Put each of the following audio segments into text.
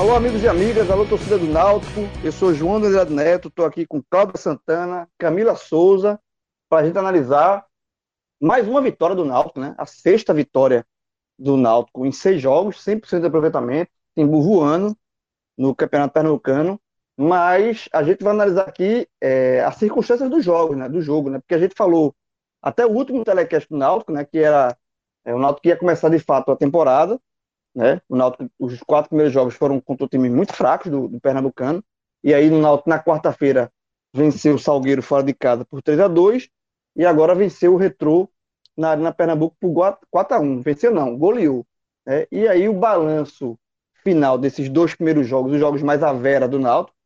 Alô, amigos e amigas, alô, torcida do Náutico. Eu sou João Andrade Neto, estou aqui com Cláudia Santana, Camila Souza, para a gente analisar mais uma vitória do Náutico, né? A sexta vitória do Náutico em seis jogos, 100% de aproveitamento, Timbu voando no Campeonato Pernambucano. Mas a gente vai analisar aqui é, as circunstâncias do jogo, né? Do jogo, né? Porque a gente falou até o último telecast do Náutico, né? Que era é, o Náutico ia começar de fato a temporada né? O Náutico, os quatro primeiros jogos foram contra times muito fracos do, do Pernambucano. E aí, no Náutico, na quarta-feira, venceu o Salgueiro fora de casa por 3 a 2 e agora venceu o Retrô na Arena Pernambuco por 4 a 1 Venceu não, goleou. Né? E aí, o balanço final desses dois primeiros jogos, os jogos mais à vera do Náutico,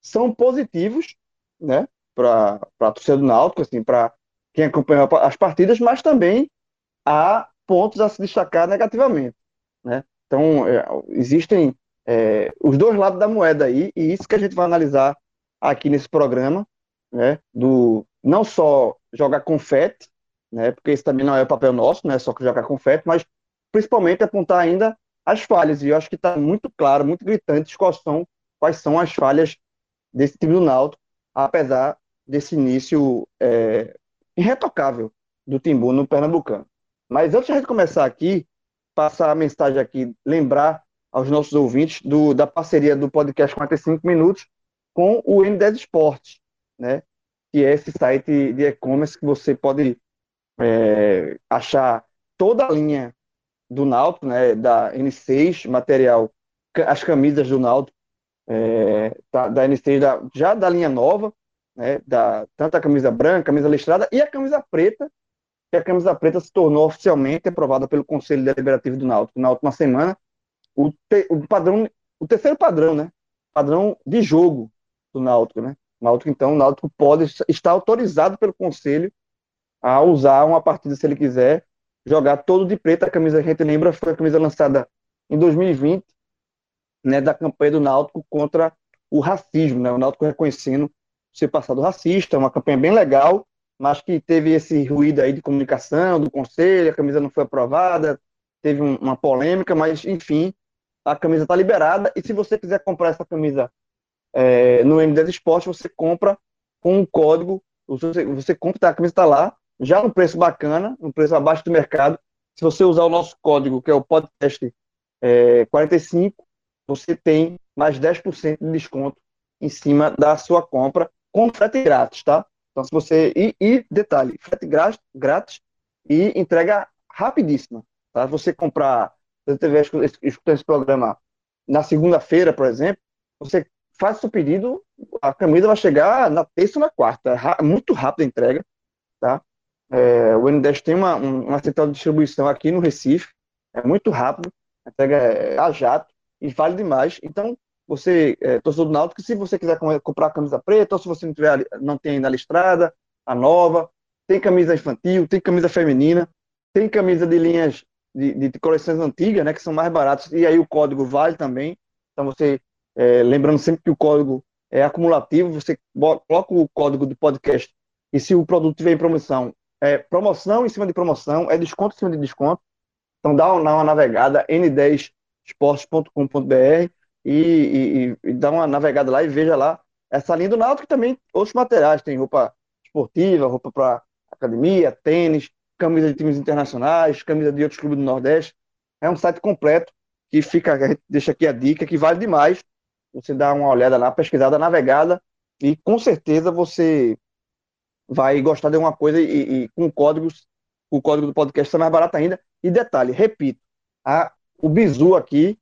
são positivos, né? Para a torcida do Náutico, assim, para quem acompanha as partidas, mas também há pontos a se destacar negativamente. Né? Então, é, existem é, os dois lados da moeda aí, e isso que a gente vai analisar aqui nesse programa, né? do não só jogar confete, né? porque esse também não é o papel nosso, não é só jogar confete, mas principalmente apontar ainda as falhas, e eu acho que está muito claro, muito gritante quais são, quais são as falhas desse time do Náutico, apesar desse início é, irretocável do Timbu no Pernambucano. Mas antes de a gente começar aqui, passar a mensagem aqui, lembrar aos nossos ouvintes do, da parceria do podcast 45 Minutos com o N10 Esportes, né? que é esse site de e-commerce que você pode é, achar toda a linha do Náutico, né, da N6, material, as camisas do Náutico, é, da, da N6, da, já da linha nova, né, da, tanto a camisa branca, camisa listrada e a camisa preta, que a camisa preta se tornou oficialmente aprovada pelo Conselho Deliberativo do Náutico na última semana, o, te, o padrão, o terceiro padrão, né? Padrão de jogo do Náutico, né? Náutico, então, o Náutico pode estar autorizado pelo Conselho a usar uma partida, se ele quiser, jogar todo de preto. A camisa, a gente lembra, foi a camisa lançada em 2020, né, da campanha do Náutico contra o racismo, né? O Náutico reconhecendo ser passado racista, uma campanha bem legal, mas que teve esse ruído aí de comunicação do conselho, a camisa não foi aprovada, teve um, uma polêmica, mas enfim, a camisa está liberada e se você quiser comprar essa camisa é, no M10 Esporte, você compra com um código, você, você compra, tá, a camisa está lá, já no preço bacana, no preço abaixo do mercado. Se você usar o nosso código, que é o podcast é, 45, você tem mais 10% de desconto em cima da sua compra com frete grátis, tá? Então, se você. E, e detalhe, frete grátis, grátis e entrega rapidíssima. Tá? Você comprar. Se você estiver escutando esse programa na segunda-feira, por exemplo, você faz seu pedido, a camisa vai chegar na terça ou na quarta. Muito rápida a entrega. Tá? É, o N10 tem uma, uma central de distribuição aqui no Recife. É muito rápido. A entrega é a jato e vale demais. Então, você, é, torcedor do Náutico, se você quiser comprar a camisa preta, ou se você não, tiver, não tem ainda listrada, a nova, tem camisa infantil, tem camisa feminina, tem camisa de linhas de, de coleções antigas, né, que são mais baratas, e aí o código vale também. Então você, é, lembrando sempre que o código é acumulativo, você coloca o código do podcast, e se o produto tiver em promoção, é promoção em cima de promoção, é desconto em cima de desconto. Então dá uma, uma navegada, n10esportes.com.br, e, e, e dá uma navegada lá e veja lá essa linha do Náutico também outros materiais, tem roupa esportiva, roupa para academia, tênis, camisa de times internacionais, camisa de outros clubes do Nordeste. É um site completo que fica, deixa aqui a dica que vale demais. Você dá uma olhada lá, pesquisada, navegada e com certeza você vai gostar de uma coisa e, e com códigos o código do podcast está mais barato ainda. E detalhe, repito, a, o bizu aqui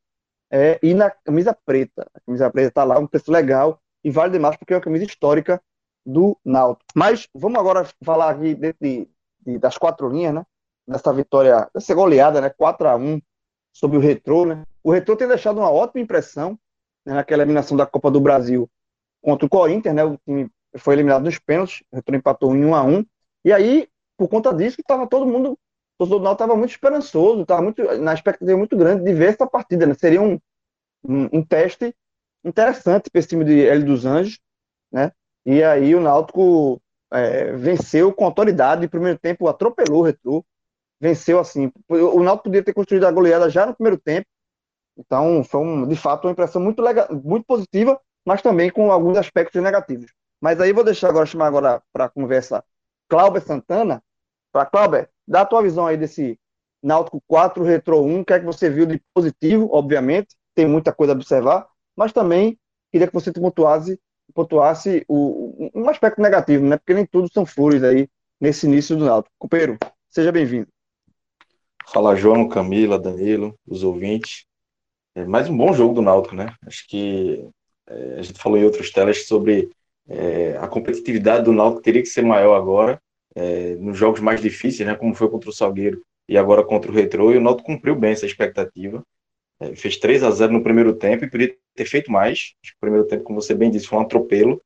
é ir na camisa preta. A camisa preta está lá, um preço legal e vale demais porque é uma camisa histórica do Náutico. Mas vamos agora falar aqui de, de, de, das quatro linhas, né? Nessa vitória, dessa goleada, né? 4 a 1 sobre o Retrô, né? O Retrô tem deixado uma ótima impressão né, naquela eliminação da Copa do Brasil contra o Corinthians, né? O time foi eliminado nos pênaltis, o Retrô empatou em 1 a 1 E aí, por conta disso, estava todo mundo, torcedor do estava muito esperançoso, estava muito, na expectativa muito grande de ver essa partida, né? Seria um, um, um teste interessante para esse time de L dos Anjos, né? E aí o Náutico é, venceu com autoridade, no primeiro tempo atropelou o Retrô, venceu assim. O Náutico podia ter construído a goleada já no primeiro tempo, então foi um, de fato uma impressão muito legal, muito positiva, mas também com alguns aspectos negativos. Mas aí vou deixar agora chamar agora para conversa Cláudio Santana. Para Cláudio, dá a tua visão aí desse Náutico 4 Retro 1, o que é que você viu de positivo, obviamente, tem muita coisa a observar, mas também queria que você pontuasse, pontuasse o, um aspecto negativo, né? Porque nem tudo são flores aí nesse início do Náutico. Copeiro, seja bem-vindo. Fala, João, Camila, Danilo, os ouvintes. É mais um bom jogo do Náutico, né? Acho que é, a gente falou em outros telas sobre é, a competitividade do Náutico teria que ser maior agora, é, nos jogos mais difíceis, né? Como foi contra o Salgueiro e agora contra o Retrô, e o Náutico cumpriu bem essa expectativa. É, fez 3 a 0 no primeiro tempo e poderia ter feito mais. O primeiro tempo, como você bem disse, foi um atropelo.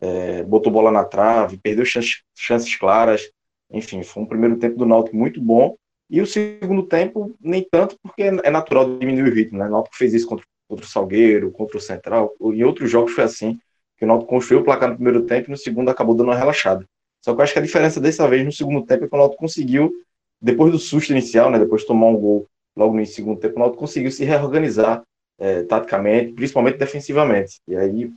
É, botou bola na trave, perdeu chances, chances claras. Enfim, foi um primeiro tempo do Náutico muito bom. E o segundo tempo, nem tanto, porque é natural diminuir o ritmo. Né? O Náutico fez isso contra, contra o Salgueiro, contra o Central. Em outros jogos foi assim, que o Náutico construiu o placar no primeiro tempo e no segundo acabou dando uma relaxada. Só que eu acho que a diferença dessa vez no segundo tempo é que o Náutico conseguiu, depois do susto inicial, né, depois de tomar um gol logo no segundo tempo, o Náutico conseguiu se reorganizar é, taticamente, principalmente defensivamente. E aí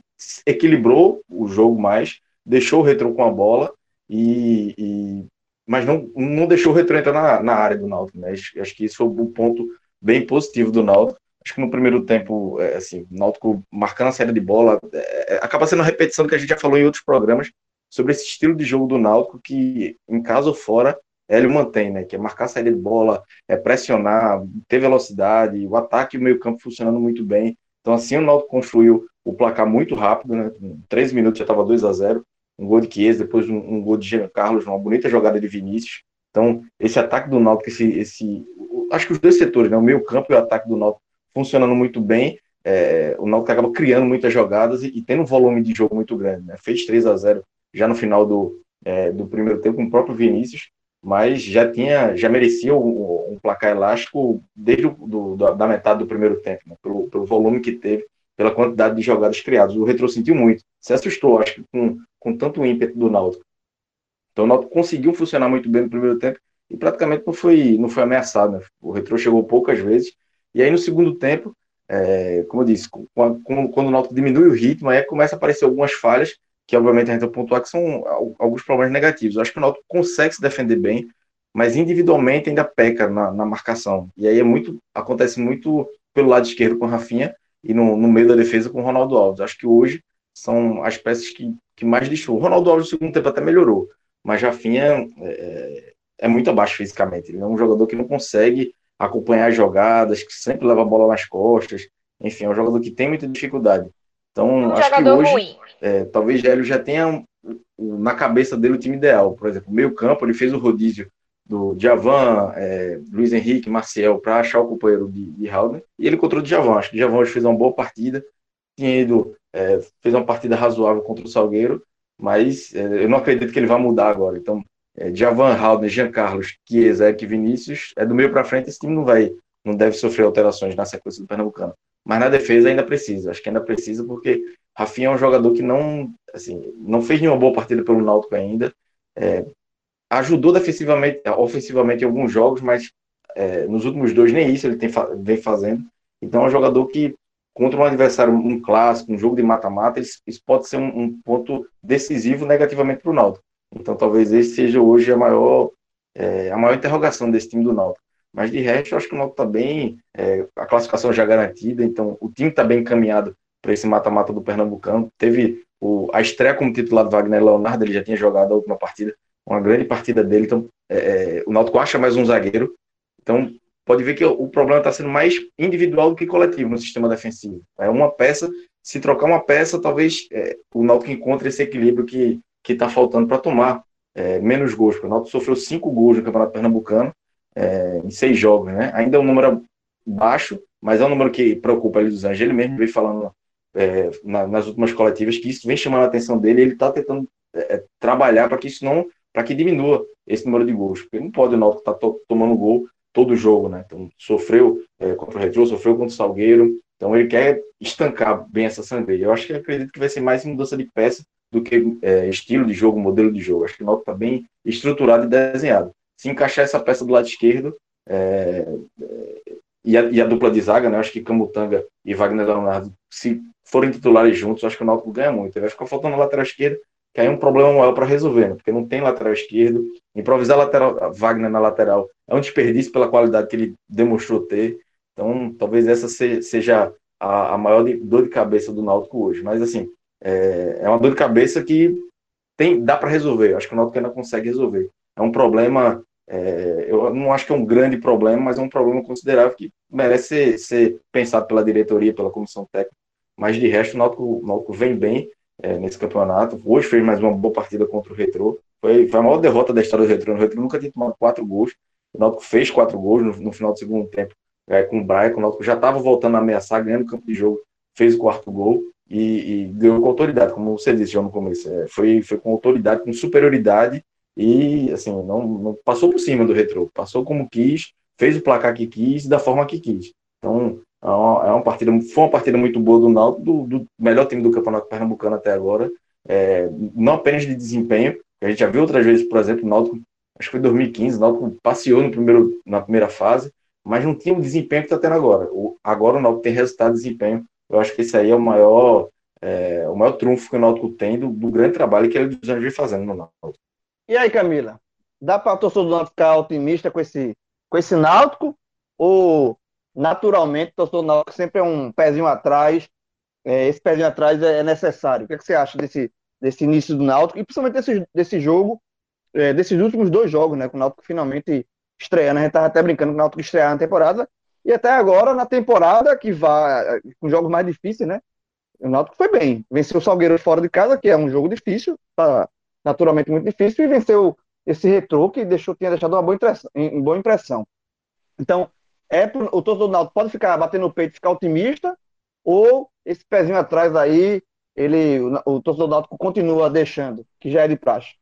equilibrou o jogo mais, deixou o Retro com a bola, e, e mas não, não deixou o Retro entrar na, na área do Náutico. Né? Acho, acho que isso foi um ponto bem positivo do Náutico. Acho que no primeiro tempo, é, assim, o Náutico marcando a saída de bola, é, é, acaba sendo uma repetição do que a gente já falou em outros programas sobre esse estilo de jogo do Náutico que, em casa ou fora, Hélio mantém, né? Que é marcar saída de bola, é pressionar, ter velocidade, o ataque e o meio-campo funcionando muito bem. Então, assim, o Náutico construiu o placar muito rápido, né? Em 13 minutos já estava 2 a 0 Um gol de Chiesa, depois um, um, gol de Jean Carlos, uma bonita jogada de Vinícius. Então, esse ataque do Náutico, esse, esse, acho que os dois setores, né? O meio-campo e o ataque do Náutico funcionando muito bem. É, o Náutico acaba criando muitas jogadas e, e, tendo um volume de jogo muito grande, né? Fez 3 a 0 já no final do, é, do primeiro tempo com o próprio Vinícius mas já tinha, já merecia um, um placar elástico desde o, do, da metade do primeiro tempo, né? pelo, pelo, volume que teve, pela quantidade de jogadas criadas. O Retro sentiu muito, se assustou, acho que com, com tanto ímpeto do Náutico. Então o Náutico conseguiu funcionar muito bem no primeiro tempo e praticamente não foi, não foi ameaçado. Né? O Retro chegou poucas vezes, e aí no segundo tempo, é, como eu disse, quando, quando o Náutico diminui o ritmo, aí começa a aparecer algumas falhas, que obviamente a gente vai pontuar que são alguns problemas negativos. Eu acho que o Náutico consegue se defender bem, mas individualmente ainda peca na, na, marcação. E aí é muito, acontece muito pelo lado esquerdo com o Rafinha e no, no meio da defesa com o Ronaldo Alves. Acho que hoje são as peças que, que mais deixou. O Ronaldo Alves no segundo tempo até melhorou, mas Rafinha é, é muito abaixo fisicamente. Ele é um jogador que não consegue acompanhar as jogadas, que sempre leva a bola nas costas. Enfim, é um jogador que tem muita dificuldade. Então, um acho que hoje, é, talvez Hélio já tenha na cabeça dele o time ideal. Por exemplo, meio campo, ele fez o rodízio do Javan, é, Luiz Henrique, Marcel, para achar o companheiro de, de Halden, e ele encontrou o Javan. Acho que o Javan hoje fez uma boa partida, tinha ido, é, fez uma partida razoável contra o Salgueiro, mas é, eu não acredito que ele vá mudar agora. Então, é, Javan, Halden, Jean Carlos, Chiesa, Eric Vinícius, é do meio para frente, esse time não vai, não deve sofrer alterações na sequência do Pernambucano mas na defesa ainda precisa. Acho que ainda precisa porque Rafinha é um jogador que não, assim, não fez nenhuma boa partida pelo Náutico ainda. É, ajudou defensivamente, ofensivamente em alguns jogos, mas é, nos últimos dois nem isso ele tem, vem fazendo. Então é um jogador que contra um adversário, um clássico, um jogo de mata-mata, isso, pode ser um, um, ponto decisivo negativamente para o Náutico. Então talvez esse seja hoje a maior, é, a maior interrogação desse time do Náutico. Mas de resto, eu acho que o Náutico está bem, é, a classificação já garantida, então o time está bem encaminhado para esse mata-mata do Pernambucano. Teve o, a estreia como titular do Wagner Leonardo, ele já tinha jogado a última partida, uma grande partida dele. Então, é, é o Náutico acha mais um zagueiro. Então, pode ver que o problema está sendo mais individual do que coletivo no sistema defensivo. É uma peça, se trocar uma peça, talvez é, o Náutico encontre esse equilíbrio que está faltando para tomar é, menos gols. O Náutico sofreu cinco gols no Campeonato Pernambucano é, em seis jogos, né? Ainda é um número baixo, mas é um número que preocupa ele dos Anjos. Ele mesmo veio falando é, na, nas últimas coletivas que isso vem chamando a atenção dele. Ele está tentando é, trabalhar para que isso não, para que diminua esse número de gols. Porque não pode o Náutico estar tá to, tomando gol todo jogo, né? Então, sofreu é, contra o Retro, sofreu contra o Salgueiro, então ele quer estancar bem essa sandeia. Eu acho que acredito que vai ser mais mudança de peça do que é, estilo de jogo, modelo de jogo. Acho que o Náutico está bem estruturado e desenhado. Se encaixar essa peça do lado esquerdo é, é, e, a, e, a, dupla de zaga, né? Acho que Camutanga e Wagner Leonardo, se forem titulares juntos, acho que o Náutico ganha muito. Vai ficar faltando na lateral esquerda que aí é um problema maior para resolver, né? porque não tem lateral esquerdo. Improvisar lateral, Wagner na lateral é um desperdício pela qualidade que ele demonstrou ter. Então, talvez essa seja a, a maior dor de cabeça do Náutico hoje. Mas, assim, é, é uma dor de cabeça que tem, dá para resolver. Acho que o Náutico ainda consegue resolver. É um problema, é, eu não acho que é um grande problema, mas é um problema considerável que merece ser, ser pensado pela diretoria, pela comissão técnica. Mas, de resto, o Náutico, o Náutico vem bem é, nesse campeonato. Hoje fez mais uma boa partida contra o Retro. Foi, foi a maior derrota da história do Retro. O Retro nunca tinha tomado quatro gols. O Náutico fez quatro gols no, no final do segundo tempo é, com o Brian. O Náutico já estava voltando a ameaçar, ganhando o campo de jogo, fez o quarto gol e, e ganhou com autoridade, como você disse já no começo. É, foi, foi com autoridade, com superioridade e assim não, não passou por cima do Retro. Passou como quis, fez o placar que quis, da forma que quis. Então, é uma, é uma, partida, foi uma partida muito boa do Náutico, do, do melhor time do Campeonato Pernambucano até agora, é, não apenas de desempenho, a gente já viu outras vezes, por exemplo, o Náutico, acho que foi em 2015, o Náutico passeou no primeiro, na primeira fase, mas não tinha o desempenho que está tendo agora. O, agora o Náutico tem resultado de desempenho, eu acho que esse aí é o maior, é, o maior trunfo que o Náutico tem do, do grande trabalho que ele dos anos vem fazendo no Náutico. E aí, Camila, dá para o torcedor do Náutico ficar otimista com esse, com esse Náutico ou naturalmente, o torcedor náutico sempre é um pezinho atrás. É, esse pezinho atrás é, necessário. O que, é que, você acha desse, desse início do Náutico e principalmente desse, desse jogo, é, desses últimos dois jogos, né? Com o Náutico finalmente estreando. A gente estava até brincando com o Náutico estrear na temporada. E até agora, na temporada, que vai com jogos mais difíceis, né? O Náutico foi bem. Venceu o Salgueiro fora de casa, que é um jogo difícil, tá naturalmente muito difícil, e venceu esse retrô que deixou, tinha deixado uma boa impressão. Uma boa impressão. Então, é o torcedor do Náutico pode ficar batendo no peito, ficar otimista, ou esse pezinho atrás aí, ele, o, o torcedor do Náutico continua deixando, que já é de praxe.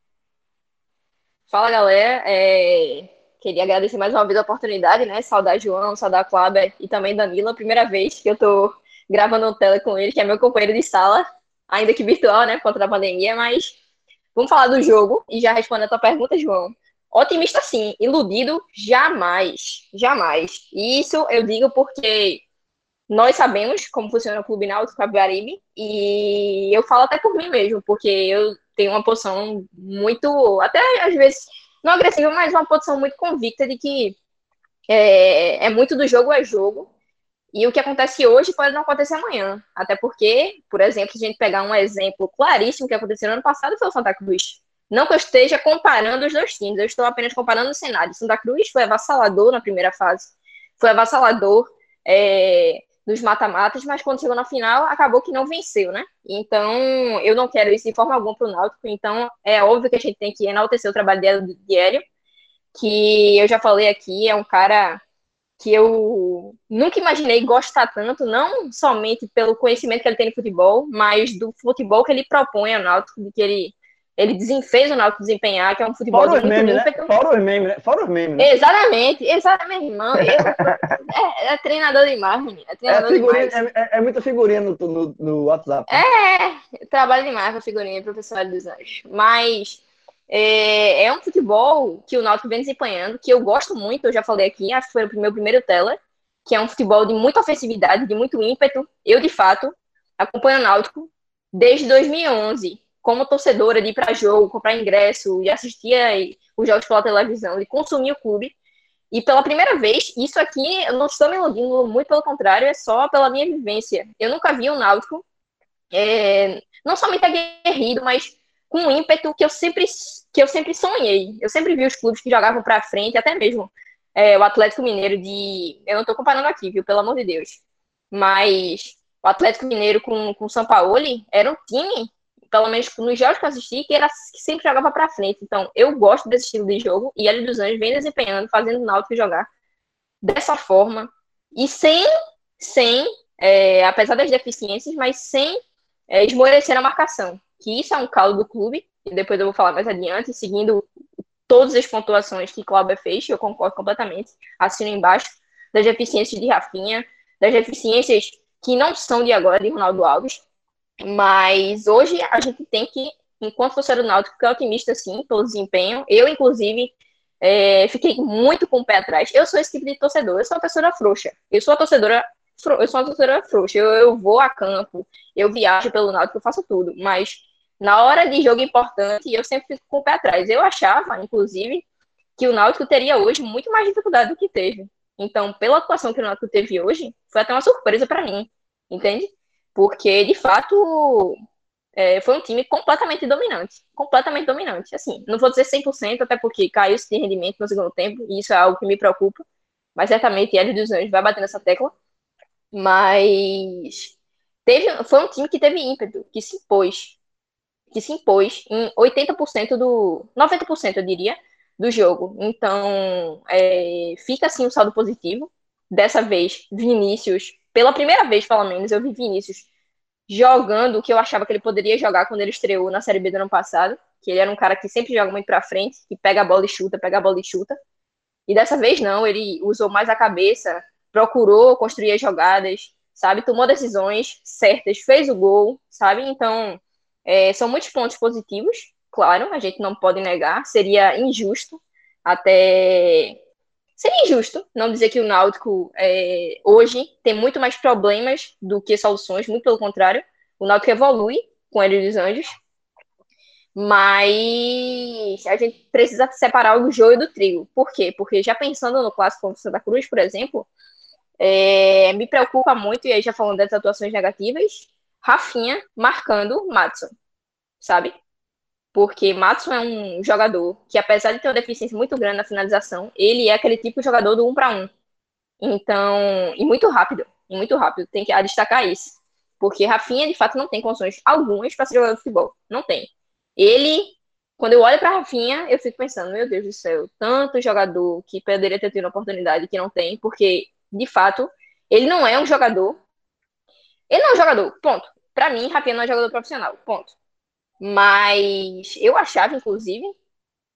Fala, galera. É... Queria agradecer mais uma vez a oportunidade, né? Saudar João, saudar Cláudia e também Danilo. Primeira vez que eu tô gravando tela com ele, que é meu companheiro de sala, ainda que virtual, né? Por conta da pandemia, mas vamos falar do jogo e já responder a tua pergunta, João. Otimista sim, iludido jamais, jamais. Isso eu digo porque nós sabemos como funciona o Clube Náutico Capibaribe e eu falo até por mim mesmo, porque eu tenho uma posição muito, até às vezes, não agressiva, mas uma posição muito convicta de que é, é muito do jogo a jogo e o que acontece hoje pode não acontecer amanhã. Até porque, por exemplo, se a gente pegar um exemplo claríssimo que aconteceu no ano passado foi o Santa Cruz. Não que eu esteja comparando os dois times, eu estou apenas comparando o cenário. Santa Cruz foi avassalador na primeira fase, foi avassalador é, nos mata-matas, mas quando chegou na final, acabou que não venceu, né? Então, eu não quero isso de forma alguma para o Náutico, então é óbvio que a gente tem que enaltecer o trabalho de Hélio, que eu já falei aqui, é um cara que eu nunca imaginei gostar tanto, não somente pelo conhecimento que ele tem no futebol, mas do futebol que ele propõe ao Náutico, de que ele ele desenfez o Náutico desempenhar, que é um futebol Fora de muito memes, Né? Fora os memes, né? Fora os memes, né? Exatamente, exatamente, irmão. Eu, é, é, treinador demais, menino. É, treinador é, figurinha, demais. É, é, é, muita figurinha no, no, no WhatsApp. Né? É, trabalho demais com a figurinha, professor dos Anjos. Mas é, é um futebol que o Náutico vem desempenhando, que eu gosto muito, eu já falei aqui, acho que foi o meu primeiro tela, que é um futebol de muita ofensividade, de muito ímpeto. Eu, de fato, acompanho o Náutico desde 2011 como torcedora de ir para jogo, comprar ingresso e assistir os jogos pela televisão, de consumir o clube. E pela primeira vez, isso aqui, eu não estou me iludindo, muito pelo contrário, é só pela minha vivência. Eu nunca vi um Náutico, é, não somente aguerrido, mas com um ímpeto que eu sempre que eu sempre sonhei. Eu sempre vi os clubes que jogavam para frente, até mesmo é, o Atlético Mineiro de, eu não estou comparando aqui, viu, pelo amor de Deus. Mas o Atlético Mineiro com com o São Paulo era um time, pelo menos nos jogos que eu assisti, que era que sempre jogava para frente. Então, eu gosto desse estilo de jogo e Hélio dos Anjos vem desempenhando, fazendo o Náutico jogar dessa forma e sem sem é, apesar das deficiências, mas sem é, esmorecer a marcação. Que isso é um caldo do clube, e depois eu vou falar mais adiante, seguindo todas as pontuações que Cláudia fez, eu concordo completamente, assino embaixo, das deficiências de Rafinha, das deficiências que não são de agora, de Ronaldo Alves, mas hoje a gente tem que, enquanto torcedor do Náutico, ficar otimista sim pelo desempenho. Eu, inclusive, é, fiquei muito com o pé atrás. Eu sou esse tipo de torcedor, eu sou uma torcedora frouxa. Eu sou uma torcedora eu sou uma torcedora frouxa. Eu, eu vou a campo, eu viajo pelo Náutico, eu faço tudo. Mas na hora de jogo importante, eu sempre fico com o pé atrás. Eu achava, inclusive, que o Náutico teria hoje muito mais dificuldade do que teve. Então, pela atuação que o Náutico teve hoje, foi até uma surpresa para mim, entende? Porque, de fato, é, foi um time completamente dominante. Completamente dominante. Assim, não vou dizer 100%, até porque caiu esse rendimento no segundo tempo, e isso é algo que me preocupa. Mas certamente Hélio dos Anjos vai bater nessa tecla. Mas teve, foi um time que teve ímpeto, que se impôs. Que se impôs em 80% do. 90%, eu diria, do jogo. Então, é, fica assim um saldo positivo. Dessa vez, Vinícius, pela primeira vez, pelo menos, eu vi Vinícius jogando o que eu achava que ele poderia jogar quando ele estreou na Série B do ano passado. Que ele era um cara que sempre joga muito pra frente, que pega a bola e chuta, pega a bola e chuta. E dessa vez não, ele usou mais a cabeça, procurou construir as jogadas, sabe? Tomou decisões certas, fez o gol, sabe? Então, é, são muitos pontos positivos, claro, a gente não pode negar. Seria injusto, até. Seria injusto não dizer que o Náutico é, hoje tem muito mais problemas do que soluções, muito pelo contrário. O Náutico evolui com ele dos Anjos, mas a gente precisa separar o joio do trigo. Por quê? Porque já pensando no clássico contra Santa Cruz, por exemplo, é, me preocupa muito, e aí já falando das atuações negativas, Rafinha marcando Matson, sabe? Porque Matson é um jogador que, apesar de ter uma deficiência muito grande na finalização, ele é aquele tipo de jogador do um para um. Então, e muito rápido, e muito rápido, tem que destacar isso. Porque Rafinha, de fato, não tem condições algumas para ser jogador de futebol. Não tem. Ele, quando eu olho para Rafinha, eu fico pensando, meu Deus do céu, tanto jogador que poderia ter tido uma oportunidade que não tem, porque de fato, ele não é um jogador. Ele não é um jogador, ponto. Para mim, Rafinha não é jogador profissional, ponto. Mas eu achava, inclusive,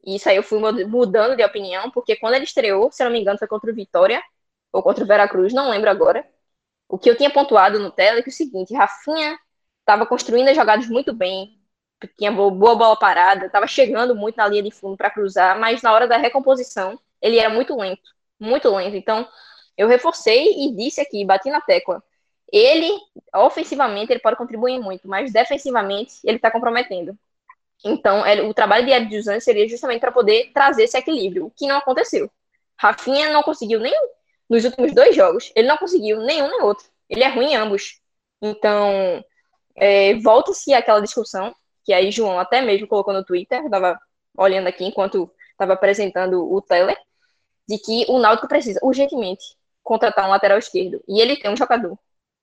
e isso aí eu fui mudando de opinião, porque quando ele estreou, se não me engano, foi contra o Vitória ou contra o Veracruz, não lembro agora. O que eu tinha pontuado no tela é que é o seguinte, Rafinha estava construindo as jogadas muito bem, tinha boa bola parada, estava chegando muito na linha de fundo para cruzar, mas na hora da recomposição ele era muito lento, muito lento. Então, eu reforcei e disse aqui, bati na tecla. Ele, ofensivamente, ele pode contribuir muito, mas defensivamente, ele está comprometendo. Então, ele, o trabalho de Ed seria justamente para poder trazer esse equilíbrio, o que não aconteceu. Rafinha não conseguiu nem nos últimos dois jogos, ele não conseguiu nenhum nem outro. Ele é ruim em ambos. Então, é, volta-se àquela discussão, que aí João até mesmo colocou no Twitter, estava olhando aqui enquanto estava apresentando o Teller, de que o Náutico precisa urgentemente contratar um lateral esquerdo. E ele tem um jogador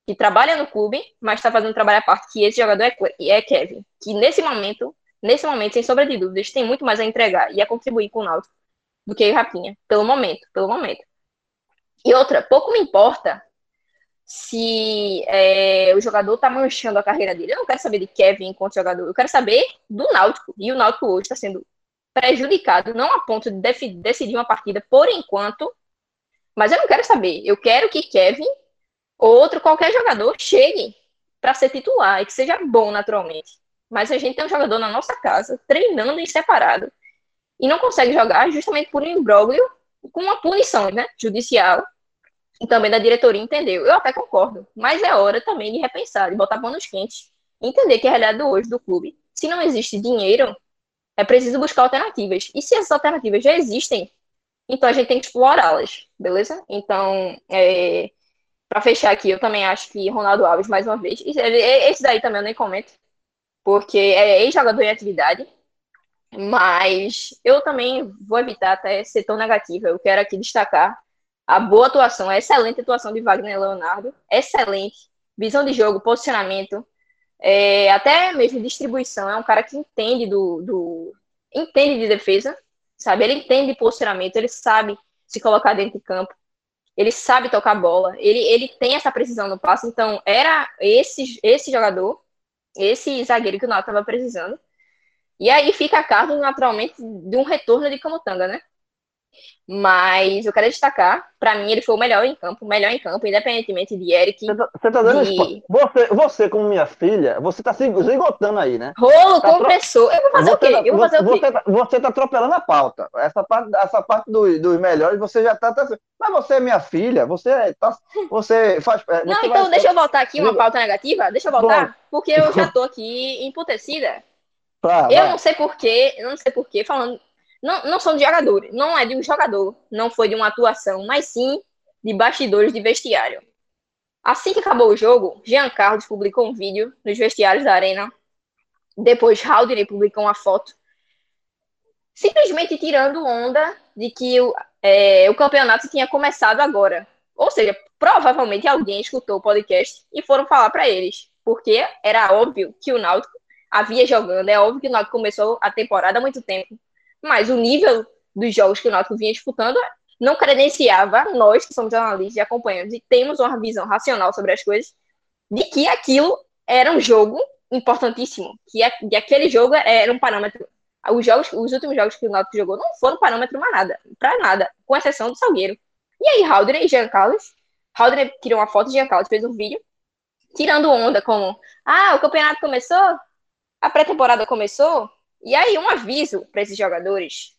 que trabalha no clube, mas está fazendo trabalho à parte, que esse jogador é, é Kevin, que nesse momento, nesse momento, sem sombra de dúvidas, tem muito mais a entregar e a contribuir com o Náutico do que o Rapinha, pelo momento, pelo momento. E outra, pouco me importa se é, o jogador está manchando a carreira dele. Eu não quero saber de Kevin enquanto jogador, eu quero saber do Náutico. E o Náutico hoje está sendo prejudicado, não a ponto de decidir uma partida por enquanto, mas eu não quero saber. Eu quero que Kevin ou outro qualquer jogador chegue para ser titular e que seja bom naturalmente. Mas a gente tem um jogador na nossa casa treinando em separado e não consegue jogar justamente por um imbróglio com uma punição, né, judicial e também da diretoria entendeu. Eu até concordo, mas é hora também de repensar, de botar panos quentes, entender que a realidade hoje do clube, se não existe dinheiro, é preciso buscar alternativas. E se essas alternativas já existem, então a gente tem que explorá-las, beleza? Então, é, para fechar aqui, eu também acho que Ronaldo Alves, mais uma vez, esse daí também eu nem comento. porque é ex-jogador em atividade, mas eu também vou evitar até ser tão negativa. Eu quero aqui destacar a boa atuação, a excelente atuação de Wagner Leonardo, excelente visão de jogo, posicionamento, é, até mesmo distribuição. É um cara que entende do, do entende de defesa, sabe? Ele entende de posicionamento, ele sabe se colocar dentro de campo, ele sabe tocar bola, ele, ele tem essa precisão no passe. Então era esse esse jogador, esse zagueiro que o Náutico estava precisando. E aí fica a cargo naturalmente de um retorno de Camutanga, né? Mas eu quero destacar, para mim ele foi o melhor em campo, o melhor em campo, independentemente de Eric. Você tá, você tá dando de... você, você, como minha filha, você tá se esgotando aí, né? Rolo tá compressor. Eu vou fazer o quê? Tá, eu vou fazer você, o quê? Tá, você tá atropelando a pauta. Essa parte, essa parte do, dos melhores você já tá, tá, Mas você é minha filha, você tá, você faz. É, você Não, então vai, deixa eu voltar aqui uma pauta negativa. Deixa eu voltar, Bom. porque eu já tô aqui emputecida. Tá, eu vai. não sei porquê, não sei porquê, falando não, não são de jogadores, não é de um jogador, não foi de uma atuação, mas sim de bastidores de vestiário. Assim que acabou o jogo, Jean Carlos publicou um vídeo nos vestiários da Arena. Depois, Haldane publicou uma foto, simplesmente tirando onda de que o, é, o campeonato tinha começado agora. Ou seja, provavelmente alguém escutou o podcast e foram falar para eles, porque era óbvio que o Náutico havia jogando, é óbvio que o Náutico começou a temporada há muito tempo mas o nível dos jogos que o Náutico vinha disputando não credenciava nós, que somos jornalistas e acompanhamos e temos uma visão racional sobre as coisas, de que aquilo era um jogo importantíssimo, que, aquele jogo era um parâmetro. Os, jogos, os últimos jogos que o Náutico jogou não foram parâmetro para nada, para nada, com exceção do Salgueiro. E aí, Haldner e Jean Carlos, Haldner tirou uma foto de Jean Carlos, fez um vídeo, tirando onda como, ah, o campeonato começou, a pré-temporada começou, e aí, um aviso para esses jogadores.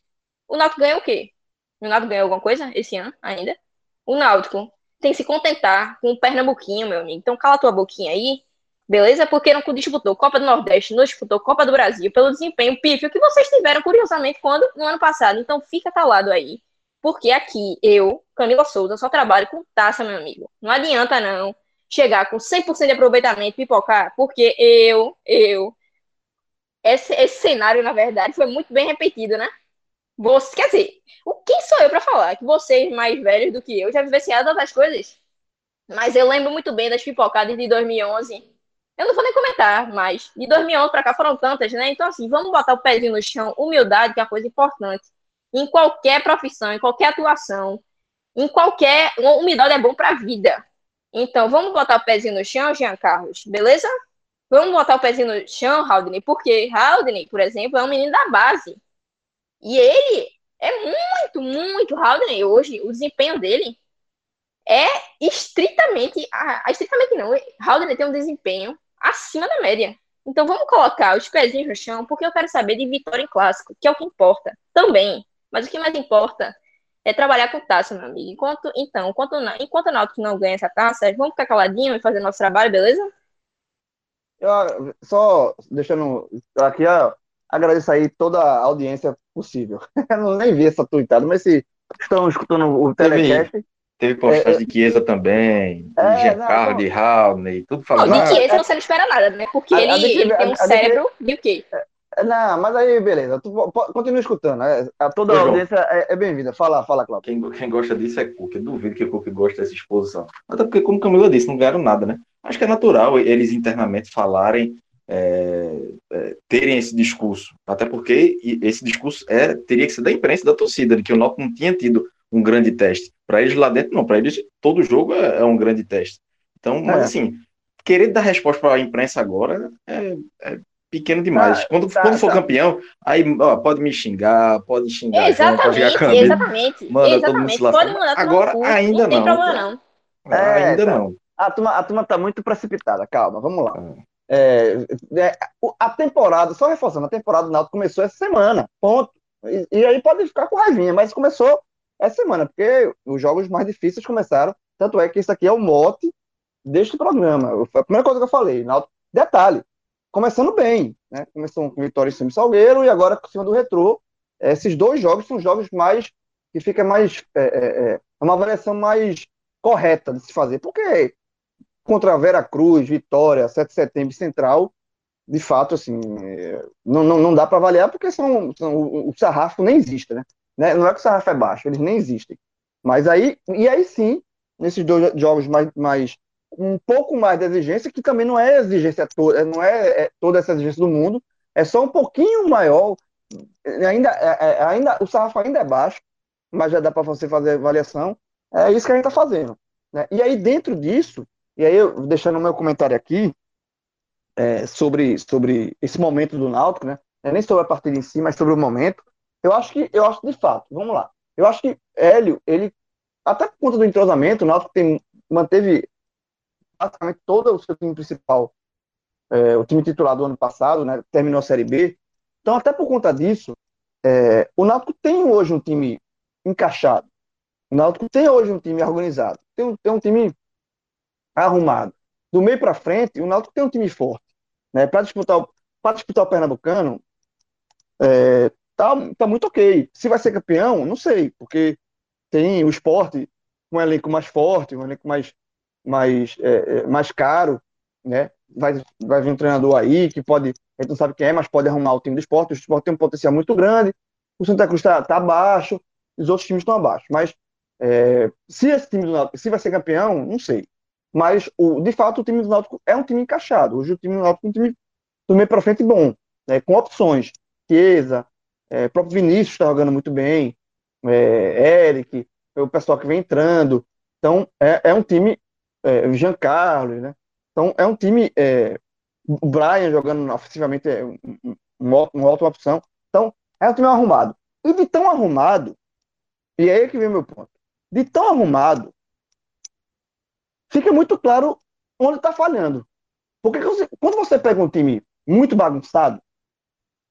O Náutico ganhou o quê? O Náutico ganhou alguma coisa esse ano ainda? O Náutico tem que se contentar com o Pernambuquinho, meu amigo. Então cala tua boquinha aí, beleza? Porque não disputou Copa do Nordeste, não disputou Copa do Brasil, pelo desempenho pífio que vocês tiveram, curiosamente, quando no ano passado. Então fica calado aí. Porque aqui, eu, Camila Souza, só trabalho com taça, meu amigo. Não adianta, não, chegar com 100% de aproveitamento e pipocar, porque eu, eu, esse, esse cenário, na verdade, foi muito bem repetido, né? Você, quer dizer, o quem sou eu para falar que vocês mais velhos do que eu já vivenciaram outras coisas? Mas eu lembro muito bem das pipocadas de 2011. Eu não vou nem comentar, mas de 2011 para cá foram tantas, né? Então, assim, vamos botar o pezinho no chão. Humildade, que é uma coisa importante. Em qualquer profissão, em qualquer atuação, em qualquer. Humildade é bom para a vida. Então, vamos botar o pezinho no chão, Jean Carlos, beleza? Vamos botar o pezinho no chão, Haldane, porque Haldane, por exemplo, é um menino da base. E ele é muito, muito Haldane hoje, o desempenho dele é estritamente, estritamente não, Haldane tem um desempenho acima da média. Então vamos colocar os pezinhos no chão, porque eu quero saber de vitória em clássico, que é o que importa também. Mas o que mais importa é trabalhar com taça, meu amigo. Enquanto, então, enquanto, enquanto o Náutico não ganha essa taça, vamos ficar caladinho e fazer nosso trabalho, beleza? Eu, só deixando aqui, agradeço aí toda a audiência possível. Eu não nem vi essa tweetada, mas se estão escutando o telecast. Teve, teve postagem é, de Chiesa também, é, de Giancarlo, de Raulney, tudo falando. Não, de Chiesa é, você não espera nada, né? Porque a, ele, a, ele tem um cérebro de o quê? É, não, mas aí, beleza. Tu, continua escutando. É, a toda a audiência é, é bem-vinda. Fala, fala, Cláudio. Quem, quem gosta disso é Cook. Eu duvido que o Cook goste dessa exposição. Até porque, como Camila disse, não ganharam nada, né? Acho que é natural eles internamente falarem, é, é, terem esse discurso. Até porque esse discurso é, teria que ser da imprensa da torcida, de que o Náutico não tinha tido um grande teste. Para eles lá dentro, não. Para eles, todo jogo é, é, um grande teste. Então, mas assim, querer dar resposta para a imprensa agora é, é pequeno demais. Ah, quando, tá, quando for tá. campeão, aí ó, pode me xingar, pode xingar. Exatamente, João, pode exatamente. Manda exatamente. todo mundo se Agora, ainda não. Não tem problema, não. É, ainda tá. não. A turma, a turma tá muito precipitada, calma, vamos lá. É, é, a temporada, só reforçando, a temporada do Náutico começou essa semana, ponto. E, e, aí pode ficar com raivinha, mas começou essa semana, porque os jogos mais difíceis começaram, tanto é que isso aqui é o mote deste programa. Foi a primeira coisa que eu falei, Náutico, detalhe, começando bem, né? Começou com vitória em cima do Salgueiro e agora por cima do Retrô. Esses dois jogos são jogos mais que fica mais é, é, é uma avaliação mais correta de se fazer, porque contra Vera Cruz, Vitória, 7 de setembro Central, de fato, assim, não, não, não dá para avaliar porque são, são, o, o sarrafo nem existe, né? né? Não é que o sarrafo é baixo, eles nem existem. Mas aí, e aí sim, nesses dois jogos mais, mais um pouco mais de exigência, que também não é exigência toda, não é, é toda essa exigência do mundo, é só um pouquinho maior, ainda, é, é, ainda o sarrafo ainda é baixo, mas já dá para você fazer avaliação. É isso que a gente está fazendo. Né? E aí, dentro disso, e aí eu deixando o meu comentário aqui é, sobre, sobre esse momento do Náutico, né? É nem sobre a partida em si, mas sobre o momento. Eu acho que, eu acho de fato, vamos lá. Eu acho que Hélio, ele, até por conta do entrosamento, o Náutico tem, manteve basicamente todo o seu time principal, é, o time titular do ano passado, né? Terminou a Série B. Então, até por conta disso, é, o Náutico tem hoje um time encaixado. O Náutico tem hoje um time organizado. Tem um, tem um time arrumado. Do meio para frente, o Náutico tem um time forte. Né? Para disputar, para disputar o Pernambucano, é, tá, tá muito ok. Se vai ser campeão, não sei, porque tem o esporte um elenco mais forte, um elenco mais, mais, é, é mais caro, né? Vai, vai vir um treinador aí que pode, a gente não sabe quem é, mas pode arrumar o time do esporte. O esporte tem um potencial muito grande. O Santa Cruz está tá abaixo, os outros times estão abaixo. Mas é, se esse time do Náutico, se vai ser campeão, não sei. Mas, o, de fato, o time do Náutico é um time encaixado. Hoje o time do Náutico é um time do meio para frente bom, né, com opções. Chiesa, é, próprio Vinícius está jogando muito bem, é, Eric, o pessoal que vem entrando. Então, é, é um time, é, Jean Carlos, né? Então, é um time, é, o Brian jogando ofensivamente é um, um, uma ótima opção. Então, é um time arrumado. E de tão arrumado, e é aí que vem meu ponto de tão arrumado, fica muito claro onde está falhando. Porque quando você pega um time muito bagunçado,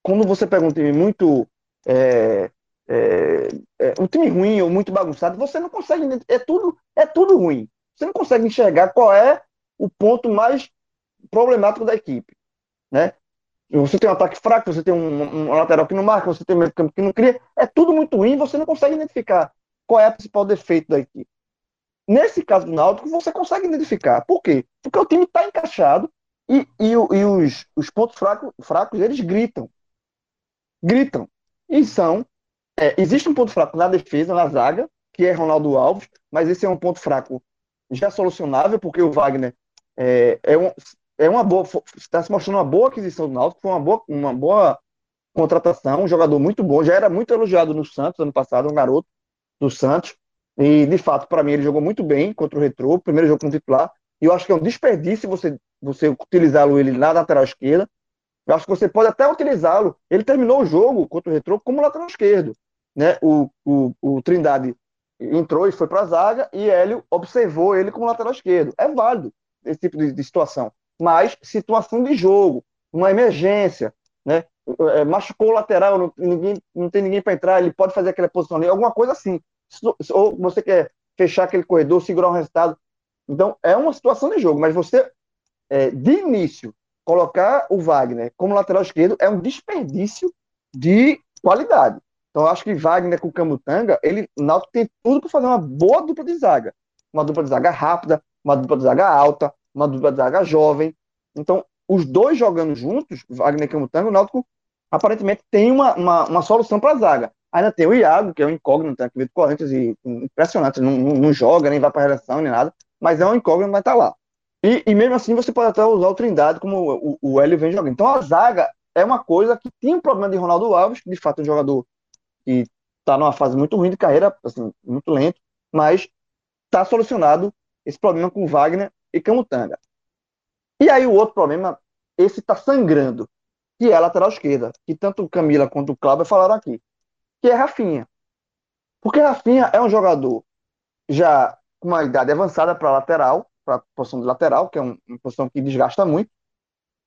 quando você pega um time muito. É, é, é, um time ruim ou muito bagunçado, você não consegue. É tudo, é tudo ruim. Você não consegue enxergar qual é o ponto mais problemático da equipe. Né? Você tem um ataque fraco, você tem um, um lateral que não marca, você tem um meio campo que não cria. É tudo muito ruim, você não consegue identificar qual é o principal defeito da equipe. Nesse caso do Náutico, você consegue identificar. Por quê? Porque o time está encaixado e, e, e os, os, pontos fracos, fracos, eles gritam. Gritam. E são. É, existe um ponto fraco na defesa, na zaga, que é Ronaldo Alves, mas esse é um ponto fraco já solucionável, porque o Wagner é, é, um, é uma boa. Está se mostrando uma boa aquisição do Náutico, foi uma boa, uma boa contratação, um jogador muito bom, já era muito elogiado no Santos ano passado, um garoto do Santos. E, de fato, para mim, ele jogou muito bem contra o Retrô, primeiro jogo como titular. E eu acho que é um desperdício você, você utilizá-lo ele na lateral esquerda. Eu acho que você pode até utilizá-lo. Ele terminou o jogo contra o Retrô como lateral esquerdo. Né? O, o, o Trindade entrou e foi para a zaga e Hélio observou ele como lateral esquerdo. É válido esse tipo de, de situação. Mas situação de jogo, uma emergência, né? É, machucou o lateral, não, ninguém, não tem ninguém para entrar, ele pode fazer aquela posição ali, alguma coisa assim. Ou você quer fechar aquele corredor, segurar um resultado. Então, é uma situação de jogo, mas você, é, de início, colocar o Wagner como lateral esquerdo é um desperdício de qualidade. Então, acho que Wagner com o Camutanga, ele, o Náutico tem tudo para fazer uma boa dupla de zaga. Uma dupla de zaga rápida, uma dupla de zaga alta, uma dupla de zaga jovem. Então, os dois jogando juntos, Wagner e Camutanga, o Náutico aparentemente tem uma, uma, uma solução para a zaga. Ainda tem o Iago, que é um incógnito, né, que veio do Corinthians e impressionante, não, não, não joga, nem vai para a redação, nem nada, mas é um incógnito, mas tá lá. E, e, mesmo assim você pode até usar o Trindade como o, o Hélio vem jogando. Então a zaga é uma coisa que tinha um problema de Ronaldo Alves, que de fato é um jogador que está numa fase muito ruim de carreira, assim, muito lento, mas está solucionado esse problema com Wagner e Camutanga. E aí o outro problema, esse está sangrando, que é a lateral esquerda, que tanto Camila quanto o Cláudio falaram aqui, que é Rafinha. Porque Rafinha é um jogador já com uma idade avançada para lateral, para posição de lateral, que é um, uma posição que desgasta muito.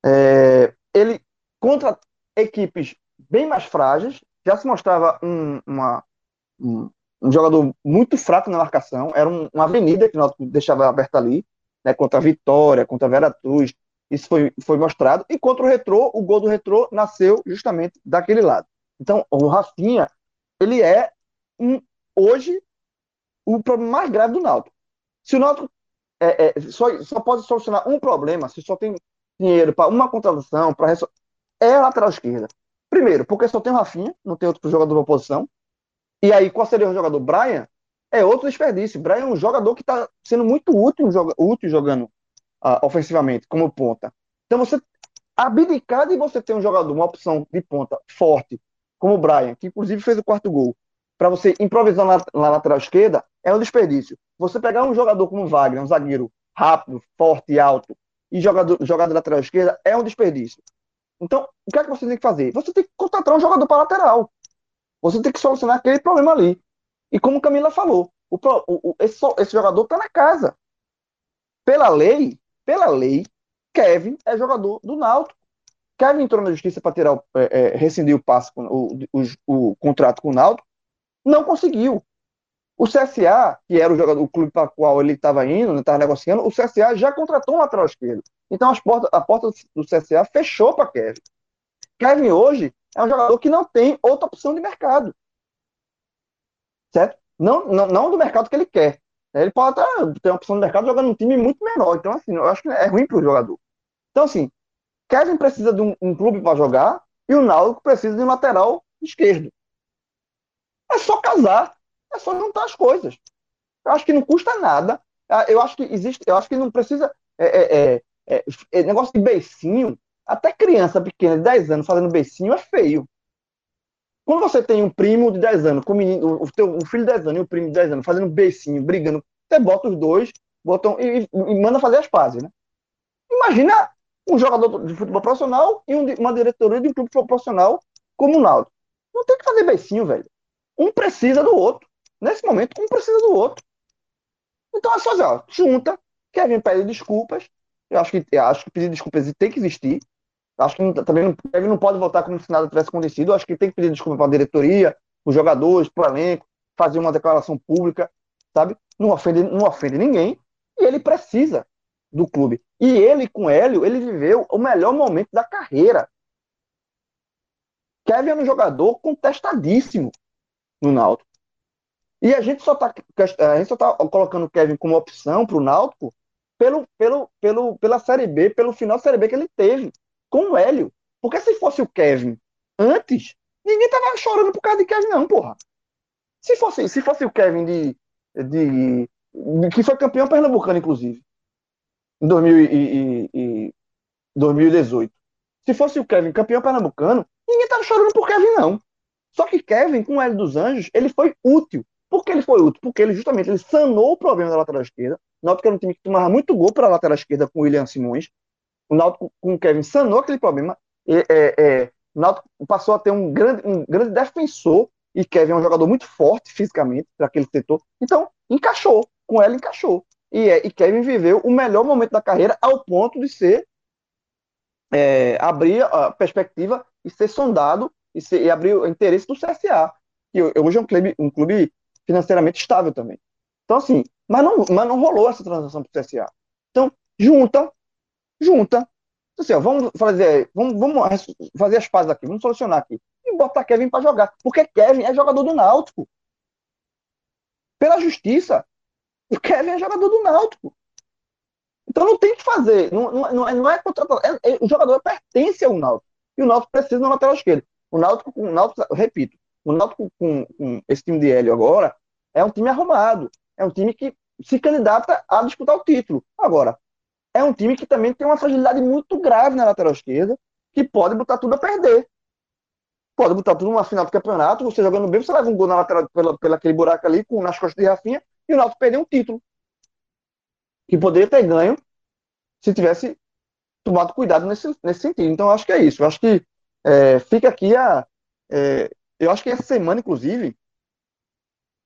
É, ele, contra equipes bem mais frágeis, já se mostrava um, uma, um, um jogador muito fraco na marcação, era um, uma avenida que nós deixava aberta ali, né, contra a Vitória, contra a Veracruz, isso foi, foi mostrado. E contra o Retrô, o gol do Retrô nasceu justamente daquele lado. Então, o Rafinha, ele é um, hoje o problema mais grave do Náutico. Se o Náutico é, é, só, só pode solucionar um problema, se só tem dinheiro para uma contratação, para é a lateral esquerda. Primeiro, porque só tem o Rafinha, não tem outro jogador da oposição. E aí, qual seria o jogador? Brian é outro desperdício. Brian é um jogador que está sendo muito útil, útil jogando uh, ofensivamente, como ponta. Então, você abdicar de você ter um jogador, uma opção de ponta forte, como o Brian, que inclusive fez o quarto gol, para você improvisar na, na, lateral esquerda, é um desperdício. Você pegar um jogador como o Wagner, um zagueiro rápido, forte e alto, e jogador, jogar de lateral esquerda, é um desperdício. Então, o que é que você tem que fazer? Você tem que contratar um jogador para lateral. Você tem que solucionar aquele problema ali. E como Camila falou, o, o, esse, esse jogador está na casa. Pela lei, pela lei, Kevin é jogador do Náutico. Kevin entrou na justiça para tirar, é, é, rescindir o passe, o, o, o, contrato com o Náutico, não conseguiu. O CSA, que era o, jogador, o clube para o qual ele estava indo, estava né, negociando, o CSA já contratou um lateral esquerdo. Então as portas, a porta do CSA fechou para Kevin. Kevin hoje é um jogador que não tem outra opção de mercado. Certo? Não, não, não do mercado que ele quer. Ele pode até ter uma opção de mercado jogando um time muito menor. Então, assim, eu acho que é ruim para o jogador. Então, assim, Kevin precisa de um, um clube para jogar e o Náutico precisa de um lateral esquerdo. É só casar, é só juntar as coisas. Eu acho que não custa nada. Ah, eu acho que existe, eu acho que não precisa. É, é, é, é, é negócio de beicinho, até criança pequena de 10 anos fazendo beicinho é feio. Quando você tem um primo de 10 anos, com menino, o, teu, filho de 10 anos e um primo de 10 anos fazendo beicinho, brigando, você bota os dois, botam, e, e manda fazer as pazes, né? Imagina um jogador de futebol profissional e um, uma diretoria de um clube profissional como o Naldo. Não tem que fazer beicinho, velho. Um precisa do outro. Nesse momento, um precisa do outro. Então é só assim, ó, junta, Kevin pede desculpas. Eu acho que, eu acho que pedir desculpas tem que existir. Acho que não, também não, ele não pode voltar como se nada tivesse acontecido. Acho que tem que pedir desculpa para a diretoria, os jogadores, para o elenco, fazer uma declaração pública, sabe? Não ofende, não ofende ninguém. E ele precisa do clube. E ele, com Hélio, ele viveu o melhor momento da carreira. Kevin é um jogador contestadíssimo no Náutico. E a gente só está gente só tá colocando o Kevin como opção para o Náutico pelo, pelo, pelo, pela Série B, pelo final da Série B que ele teve com o Hélio. Porque se fosse o Kevin antes, ninguém tava chorando por causa de Kevin, não, porra. Se fosse, se fosse o Kevin de, de, de que foi campeão pernambucano, inclusive, em 2000 e, e, 2018. Se fosse o Kevin campeão pernambucano, ninguém tava chorando por Kevin, não. Só que Kevin, com o Hélio dos Anjos, ele foi útil. Por que ele foi útil? Porque ele justamente ele sanou o problema da lateral esquerda. Náutico era um time que tomava muito gol pela lateral esquerda com o William Simões o Náutico com o Kevin sanou aquele problema. E, é, é, o Náutico passou a ter um grande, um grande defensor e Kevin é um jogador muito forte fisicamente para aquele setor. Então, encaixou. Com ela, encaixou. E, é, e Kevin viveu o melhor momento da carreira ao ponto de ser é, abrir a perspectiva e ser sondado e, ser, e abrir o interesse do CSA, que hoje é um clube, um clube financeiramente estável também. Então, assim, mas não, mas não rolou essa transação para o CSA. Então, junta junta. Assim, ó, vamos fazer, vamos, vamos fazer as pazes aqui, vamos solucionar aqui. E botar Kevin para jogar. Porque Kevin é jogador do Náutico. Pela justiça, o Kevin é jogador do Náutico. Então não tem que fazer. Não, não, não é, é contratação. É, é, o jogador pertence ao Náutico. E o Náutico precisa no lateral esquerdo. O Náutico, o Náutico repito, o Náutico com, com esse time de Hélio agora é um time arrumado. É um time que se candidata a disputar o título. Agora, é um time que também tem uma fragilidade muito grave na lateral esquerda, que pode botar tudo a perder. Pode botar tudo numa final do campeonato, você jogando bem, você leva um gol na lateral pela, pela aquele buraco ali, com, nas costas de Rafinha, e o Náutico perder um título. Que poderia ter ganho se tivesse tomado cuidado nesse, nesse sentido. Então, acho que é isso. Eu acho que é, fica aqui a. É, eu acho que essa semana, inclusive,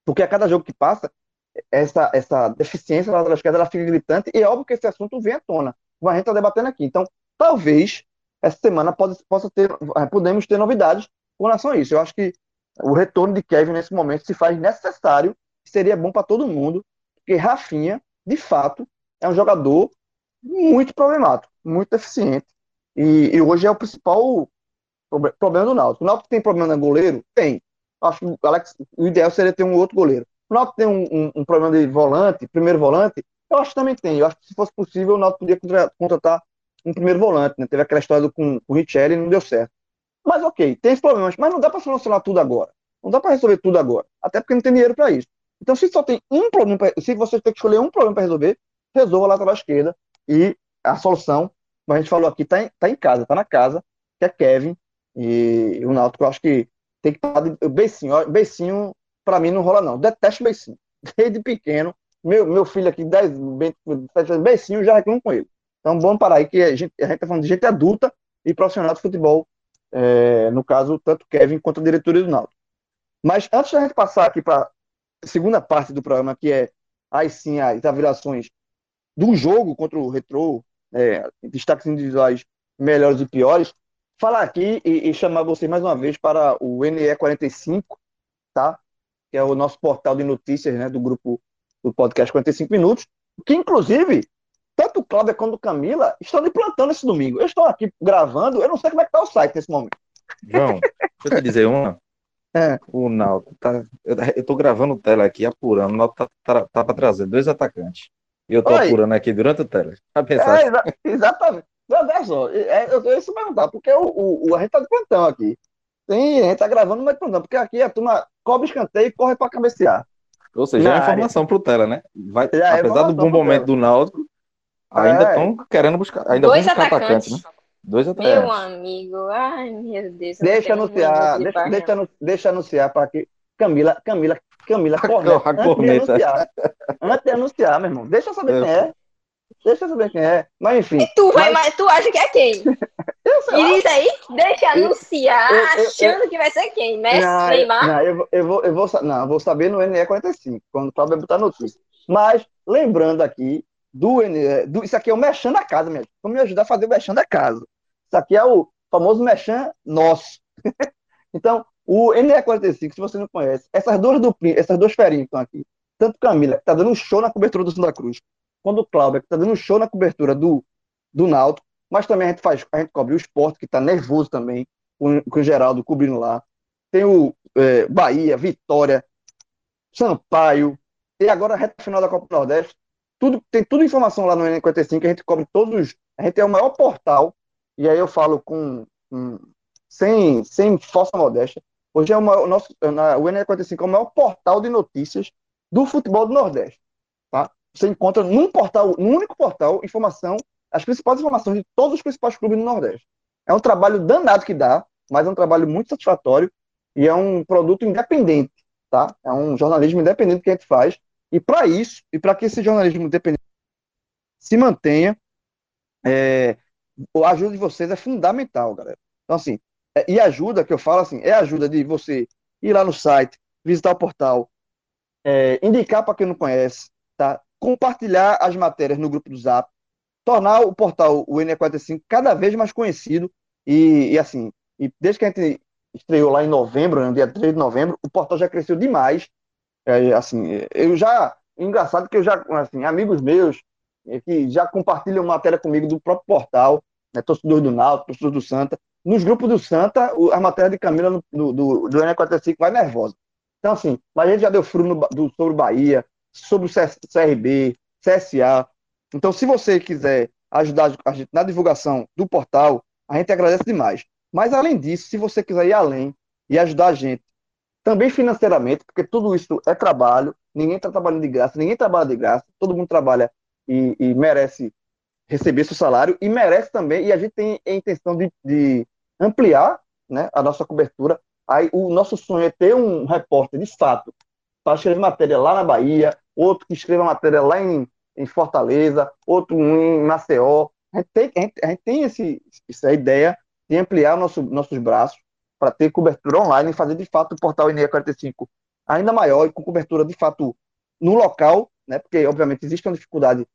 porque a cada jogo que passa, essa, essa deficiência na lateral esquerda ela fica gritante e é óbvio que esse assunto vem à tona, como a gente está debatendo aqui. Então, talvez essa semana pode, possa ter, eh, podemos ter novidades com relação a isso. Eu acho que o retorno de Kevin nesse momento se faz necessário, seria bom para todo mundo, porque Rafinha, de fato, é um jogador muito problemático, muito deficiente. E, e hoje é o principal problema do Náutico. O Náutico tem problema no goleiro? Tem. Acho que o, Alex, o ideal seria ter um outro goleiro. O Náutico tem um, um, um, problema de volante, primeiro volante? Eu acho que também tem. Eu acho que se fosse possível, o Náutico podia contratar um primeiro volante, né? Teve aquela história com, com o Richelli e não deu certo. Mas ok, tem problemas, mas não dá para solucionar tudo agora. Não dá para resolver tudo agora. Até porque não tem dinheiro para isso. Então, se só tem um problema, pra, se você tem que escolher um problema para resolver, resolva a lateral esquerda. E a solução, como a gente falou aqui, está em, tá em casa, está na casa, que é Kevin. E o Náutico, eu acho que tem que estar de beicinho. Beicinho, para mim, não rola, não. Detesto beicinho. Desde pequeno, meu, meu filho aqui, 10, beicinho, já reclamo com ele. Então, vamos parar aí, que a gente está falando de gente adulta e profissional de futebol, é, no caso, tanto Kevin quanto a diretoria do Náutico. Mas antes da gente passar aqui para a segunda parte do programa, que é aí sim as avaliações do jogo contra o Retro, é, destaques individuais melhores e piores, falar aqui e, e, chamar vocês mais uma vez para o NE45, tá? Que é o nosso portal de notícias, né, do grupo do podcast 45 Minutos, que inclusive tanto o Cláudio quanto o Camila estão de plantão esse domingo. Eu estou aqui gravando, eu não sei como é que está o site nesse momento. João, deixa eu te dizer uma. É. O Naldo tá. Eu, eu tô gravando tela aqui, apurando. O Naldo tá, tá, tá para trazer dois atacantes. E eu tô Oi. apurando aqui durante a tela. pensar. É, exa exatamente. Olha só, é, eu, eu isso perguntar, porque o, o, o, a gente tá de plantão aqui. Tem, a gente tá gravando, mas plantão, porque aqui a turma cobre escanteio e corre para cabecear. Ou seja, é informação para o Tela, né? Vai, é apesar do bom momento do Náutico, ainda estão é. querendo buscar. Ainda Dois buscar atacantes. Atacante, né? Dois atacantes. Meu amigo, ai meu Deus. Deixa anunciar, deixa, deixa, deixa anunciar para que Camila, Camila, Camila Corneta, antes, de anunciar, antes de anunciar, meu irmão. Deixa eu saber quem é. Deixa eu saber quem é. Mas enfim. E tu, vai, mas... tu acha que é quem? e diz aí, deixa eu, anunciar, eu, eu, achando que vai ser quem? Messi, não, Neymar? Não, eu, eu, vou, eu, vou, não, vou saber no NE45, quando o Cláudio botar notícia. Mas, lembrando aqui, do, NE, do isso aqui é o Mechan da casa, minha Vamos me ajudar a fazer o Mechan da casa. Isso aqui é o famoso Mechan nosso. então, o NE45, se você não conhece, essas duas duplinhas, essas duas ferinhas que estão aqui, tanto Camila, que tá dando um show na cobertura do Santa Cruz, quando o Cláudio, está dando show na cobertura do, do Náutico, mas também a gente faz, a gente cobre o esporte, que está nervoso também, com, com o Geraldo cobrindo lá. Tem o é, Bahia, Vitória, Sampaio, e agora a reta final da Copa do Nordeste. Tudo, tem tudo informação lá no N55, a gente cobre todos. A gente é o maior portal, e aí eu falo com, com sem, sem falsa modéstia. Hoje é o, maior, o nosso, o N55 é o maior portal de notícias do futebol do Nordeste. Você encontra num portal, num único portal, informação, as principais informações de todos os principais clubes do Nordeste. É um trabalho danado que dá, mas é um trabalho muito satisfatório e é um produto independente, tá? É um jornalismo independente que a gente faz. E para isso, e para que esse jornalismo independente se mantenha, é, a ajuda de vocês é fundamental, galera. Então, assim, é, e ajuda, que eu falo assim, é ajuda de você ir lá no site, visitar o portal, é, indicar para quem não conhece? Compartilhar as matérias no grupo do Zap, tornar o portal o NE45 cada vez mais conhecido e, e, assim, e desde que a gente estreou lá em novembro, no dia 3 de novembro, o portal já cresceu demais. É, assim, eu já, engraçado que eu já, assim, amigos meus é, que já compartilham matéria comigo do próprio portal, né, torcedor do Náutico, torcedor do Santa, nos grupos do Santa, a matéria de Camila no, do, do, do NE45 vai nervosa. Então, assim, mas a gente já deu furo no, do, sobre o Bahia, sobre o CRB, CSA. Então, se você quiser ajudar a gente na divulgação do portal, a gente agradece demais. Mas, além disso, se você quiser ir além e ajudar a gente, também financeiramente, porque tudo isso é trabalho, ninguém está trabalhando de graça, ninguém trabalha de graça, todo mundo trabalha e, e, merece receber seu salário e merece também, e a gente tem a intenção de, de ampliar né, a nossa cobertura. Aí, o nosso sonho é ter um repórter de fato para escrever matéria lá na Bahia, outro que escreva matéria lá em, em Fortaleza, outro em Maceió. A gente tem, a gente, a gente tem esse, essa ideia de ampliar nosso, nossos braços para ter cobertura online e fazer de fato o portal INEA 45 ainda maior e com cobertura de fato no local, né? Porque obviamente existe uma dificuldade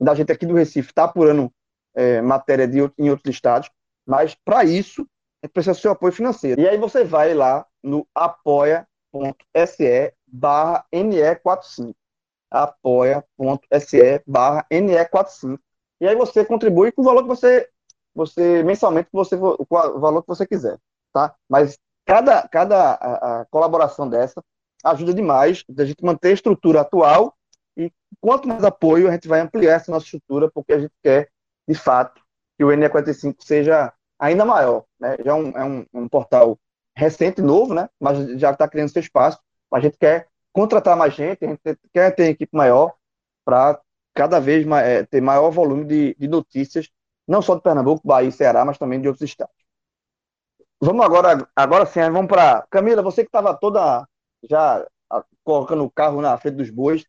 da gente aqui do Recife estar tá apurando é, matéria de, em outros estados, mas para isso precisa do seu apoio financeiro. E aí você vai lá no apoia.se barra NE45 apoia.se barra NE45. E aí você contribui com o valor que você, você mensalmente, você, o valor que você quiser, tá? Mas cada, cada a, a colaboração dessa ajuda demais a gente manter a estrutura atual e quanto mais apoio a gente vai ampliar essa nossa estrutura, porque a gente quer, de fato, que o NE45 seja ainda maior. Né? Já é um, é um, um portal recente, novo, né? mas já está criando seu espaço. A gente quer contratar mais gente, a gente quer ter equipe maior para cada vez mais, é, ter maior volume de, de notícias, não só de Pernambuco, Bahia e Ceará, mas também de outros estados. Vamos agora, agora sim, vamos para Camila, você que estava toda já colocando o carro na frente dos bois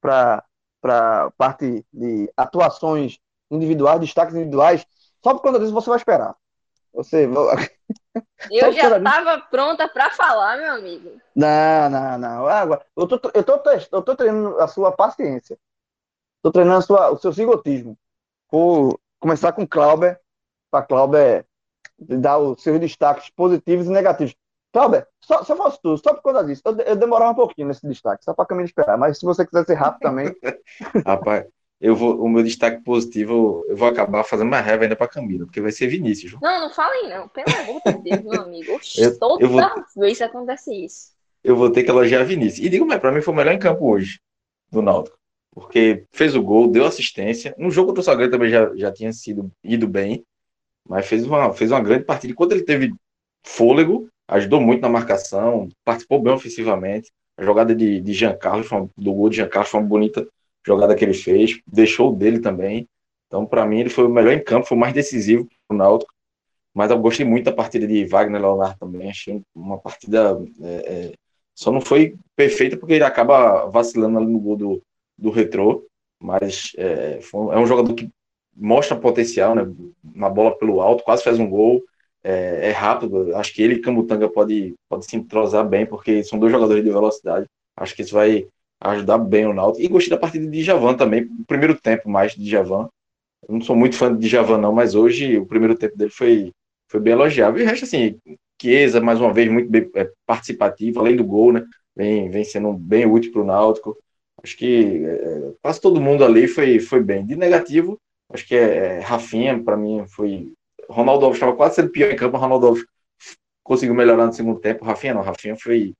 para para parte de atuações individuais, destaques individuais, só por conta disso você vai esperar. Você Eu já estava pronta para falar, meu amigo. Não, não, não. Agora, eu tô, eu tô, eu tô treinando a sua paciência. Tô treinando a sua, o seu cigotismo. Vou começar com Clauber, para Clauber dar os seus destaques positivos e negativos. Clauber, só, se eu fosse tu, só por conta disso, eu, eu demorava um pouquinho nesse destaque, só para caminho esperar. Mas se você quiser ser rápido também. Rapaz, eu vou, o meu destaque positivo, eu vou acabar fazendo mais raiva ainda para Camila, porque vai ser Vinícius. Não, não falem não, pelo amor de Deus, meu amigo. Eu, toda eu vou, vez acontece isso. Eu vou ter que elogiar Vinícius. E digo mais, para mim foi o melhor em campo hoje, do Náutico. Porque fez o gol, deu assistência. No jogo do Salgueiro também já, já tinha sido ido bem, mas fez uma, fez uma grande partida. Enquanto ele teve fôlego, ajudou muito na marcação, participou bem ofensivamente. A jogada de, de Jean Carlos, do gol de Jean Carlos, foi uma bonita jogada que ele fez, deixou o dele também. Então, para mim, ele foi o melhor em campo, foi o mais decisivo para o Náutico. Mas eu gostei muito da partida de Wagner Leonardo também. Achei uma partida. É, é, só não foi perfeita porque ele acaba vacilando ali no gol do, do Retrô. Mas é, foi, é um jogador que mostra potencial, né? Uma bola pelo alto, quase faz um gol é, é, rápido. Acho que ele e Camutanga pode, pode se entrosar bem, porque são dois jogadores de velocidade. Acho que isso vai ajudar bem o Náutico. E gostei da partida de Javan também, o primeiro tempo mais de Javan. Eu não sou muito fã de Javan, não, mas hoje o primeiro tempo dele foi, foi bem elogiável. E o resto, assim, Chiesa, mais uma vez, muito bem é, participativo, além do gol, né? Vem, vem sendo bem útil para o Náutico. Acho que é, quase todo mundo ali foi, foi bem. De negativo, acho que é, é Rafinha, para mim, foi Ronaldo Alves estava quase sendo pior em campo, Ronaldo Alves conseguiu melhorar no segundo tempo. Rafinha não, Rafinha foi,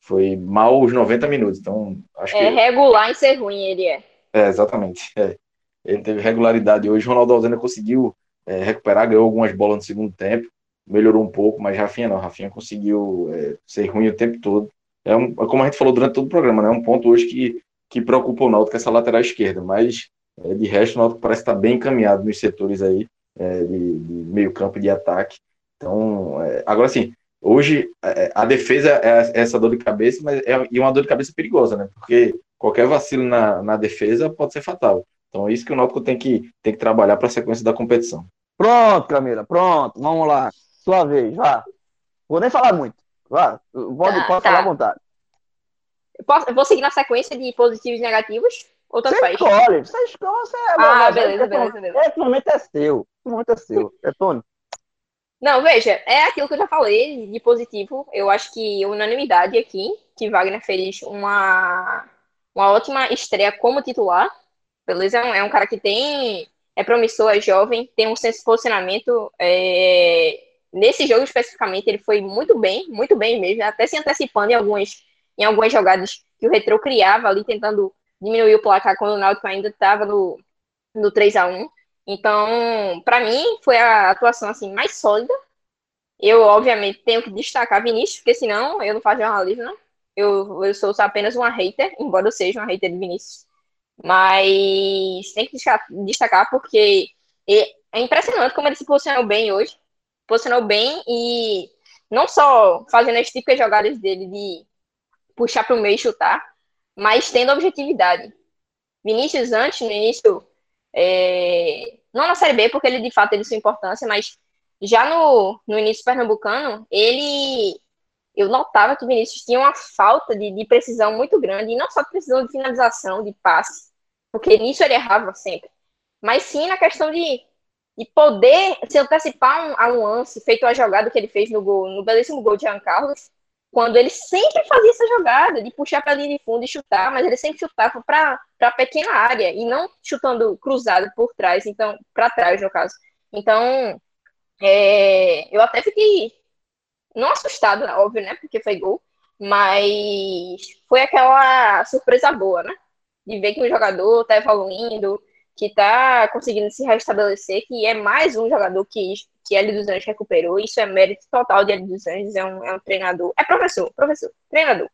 foi mal os 90 minutos. Então, acho é que... regular em ser ruim, ele é. É, exatamente. É. Ele teve regularidade hoje. Ronaldo Alves ainda conseguiu é, recuperar, ganhou algumas bolas no segundo tempo, melhorou um pouco, mas Rafinha não. Rafinha conseguiu é, ser ruim o tempo todo. É um, como a gente falou durante todo o programa, né? É um ponto hoje que, que preocupa o Náutico, essa lateral esquerda, mas é, de resto o Náutico parece estar bem encaminhado nos setores aí é, de, de, meio campo e de ataque. Então, é, agora sim, hoje é, a defesa é essa dor de cabeça, mas é e uma dor de cabeça perigosa, né? Porque qualquer vacilo na, na defesa pode ser fatal. Então é isso que o Náutico tem que, tem que trabalhar para a sequência da competição. Pronto, Camila, pronto, vamos lá. Sua vez, vá. Vou nem falar muito. Vá, pode, tá, pode tá. falar à vontade. Eu, posso, eu vou seguir na sequência de positivos e negativos? Ou tanto você faz? escolhe, você escolhe. Você, é ah, beleza, beleza, beleza. Esse momento é seu. Esse momento é seu. É Tony. Não, veja, é aquilo que eu já falei de positivo. Eu acho que unanimidade aqui, que Wagner fez uma, uma ótima estreia como titular. Beleza? É um, é um cara que tem. É promissor, é jovem, tem um senso de posicionamento. É, nesse jogo especificamente, ele foi muito bem, muito bem mesmo, até se antecipando em algumas, em algumas jogadas que o Retro criava ali, tentando diminuir o placar quando o Náutico ainda estava no, no 3 a 1 Então, para mim, foi a atuação assim mais sólida. Eu, obviamente, tenho que destacar Vinícius, porque senão eu não faço jornalismo, não. Eu, eu sou apenas uma hater, embora eu seja uma hater de Vinícius. Mas tem que destacar porque é impressionante como ele se posicionou bem hoje. Posicionou bem e não só fazendo as típicas jogadas dele de puxar para o meio e chutar, mas tendo objetividade. Vinícius antes, no início, é, não na Série B, porque ele de fato teve sua importância, mas já no, no início pernambucano, ele eu notava que o Vinícius tinha uma falta de, de, precisão muito grande, e não só de precisão de finalização, de passe, porque nisso ele errava sempre, mas sim na questão de, de poder se antecipar um, a um lance, feito a jogada que ele fez no gol, no belíssimo gol de Jean Carlos, quando ele sempre fazia essa jogada de puxar para a linha de fundo e chutar, mas ele sempre chutava para a pequena área e não chutando cruzado por trás, então para trás no caso. Então é, eu até fiquei não assustado, óbvio, né, porque foi gol, mas foi aquela surpresa boa, né, de ver que o jogador está evoluindo, que está conseguindo se restabelecer, que é mais um jogador que, que L dos Anjos recuperou. Isso é mérito total de L dos Anjos, é um, é um treinador, é professor, professor, treinador.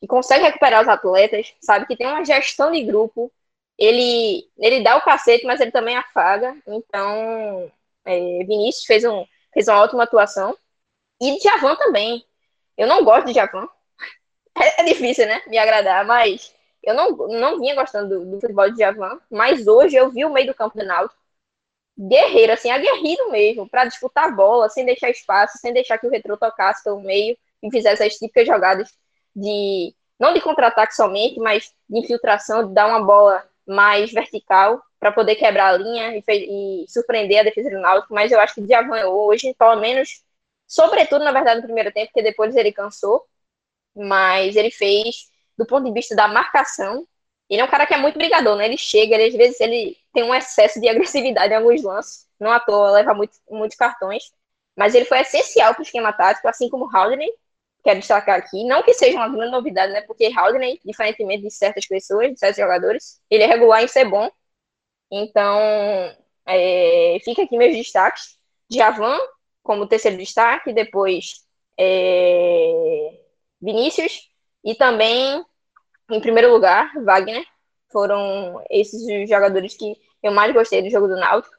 Que consegue recuperar os atletas, sabe? Que tem uma gestão de grupo. Ele, ele dá o cacete, mas ele também afaga. Então, é, Vinícius fez, um, fez uma ótima atuação. E Javan também. Eu não gosto de Javan. É, é difícil, né? Me agradar, mas eu não, não vinha gostando do, do futebol de Javan, mas hoje eu vi o meio do campo do Náutico guerreiro, assim, aguerrido mesmo, para disputar a bola, sem deixar espaço, sem deixar que o retrô tocasse pelo meio e fizesse as típicas jogadas de, não de contra-ataque somente, mas de infiltração, de dar uma bola mais vertical para poder quebrar a linha e, e, surpreender a defesa do Náutico, mas eu acho que Javan hoje, pelo menos, sobretudo, na verdade, no primeiro tempo, porque depois ele cansou, mas ele fez do ponto de vista da marcação, ele é um cara que é muito brigador, né? Ele chega, ele, às vezes ele tem um excesso de agressividade em alguns lances, não à toa leva muito, muitos cartões, mas ele foi essencial para o esquema tático, assim como Haldane, quero destacar aqui, não que seja uma grande novidade, né? Porque Haldane, diferentemente de certas pessoas, de certos jogadores, ele é regular em ser bom, então é, fica aqui meus destaques, Javan como terceiro destaque, depois é, Vinícius, e também em primeiro lugar, Wagner. Foram esses os jogadores que eu mais gostei do jogo do Náutico.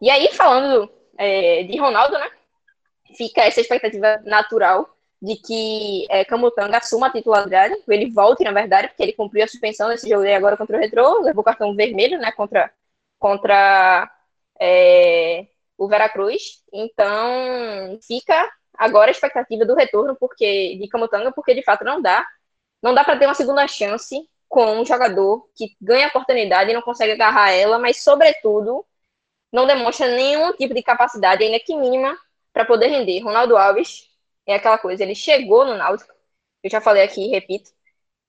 E aí, falando é, de Ronaldo, né? Fica essa expectativa natural de que é, Camutanga assuma a titularidade, ele volte, na verdade, porque ele cumpriu a suspensão nesse jogo aí agora contra o Retrô, levou cartão vermelho, né, contra, contra é, o Veracruz. Então, fica agora a expectativa do retorno porque de Camutanga, porque de fato não dá não dá para ter uma segunda chance com um jogador que ganha a oportunidade e não consegue agarrar ela, mas, sobretudo, não demonstra nenhum tipo de capacidade, ainda que mínima, para poder render. Ronaldo Alves é aquela coisa, ele chegou no Náutico, eu já falei aqui repito,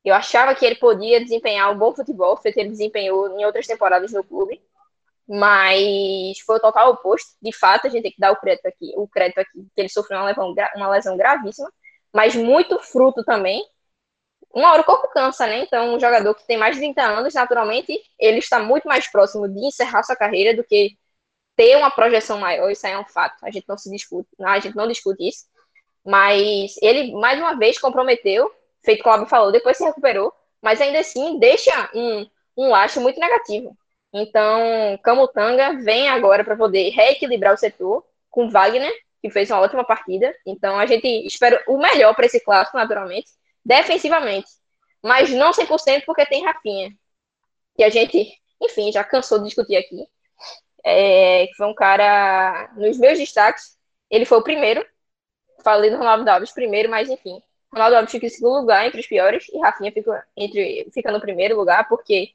eu achava que ele podia desempenhar um bom futebol, feito ele desempenhou em outras temporadas no clube, mas foi o total oposto. De fato, a gente tem que dar o crédito aqui, o crédito aqui, que ele sofreu uma lesão, uma lesão gravíssima, mas muito fruto também uma hora o corpo cansa, né? Então, um jogador que tem mais de 30 anos, naturalmente, ele está muito mais próximo de encerrar sua carreira do que ter uma projeção maior. Isso aí é um fato. A gente não se discute, a gente não discute isso. Mas ele, mais uma vez, comprometeu, feito como o Cláudio falou, depois se recuperou, mas ainda assim deixa um, um laço muito negativo. Então, Camutanga vem agora para poder reequilibrar o setor com Wagner, que fez uma ótima partida. Então, a gente espera o melhor para esse clássico, naturalmente defensivamente. Mas não 100% porque tem Rafinha. Que a gente, enfim, já cansou de discutir aqui. É, que foi um cara, nos meus destaques, ele foi o primeiro. Falei do Ronaldo Alves primeiro, mas enfim. Ronaldo Alves fica em segundo lugar entre os piores e Rafinha fica, entre, fica no primeiro lugar porque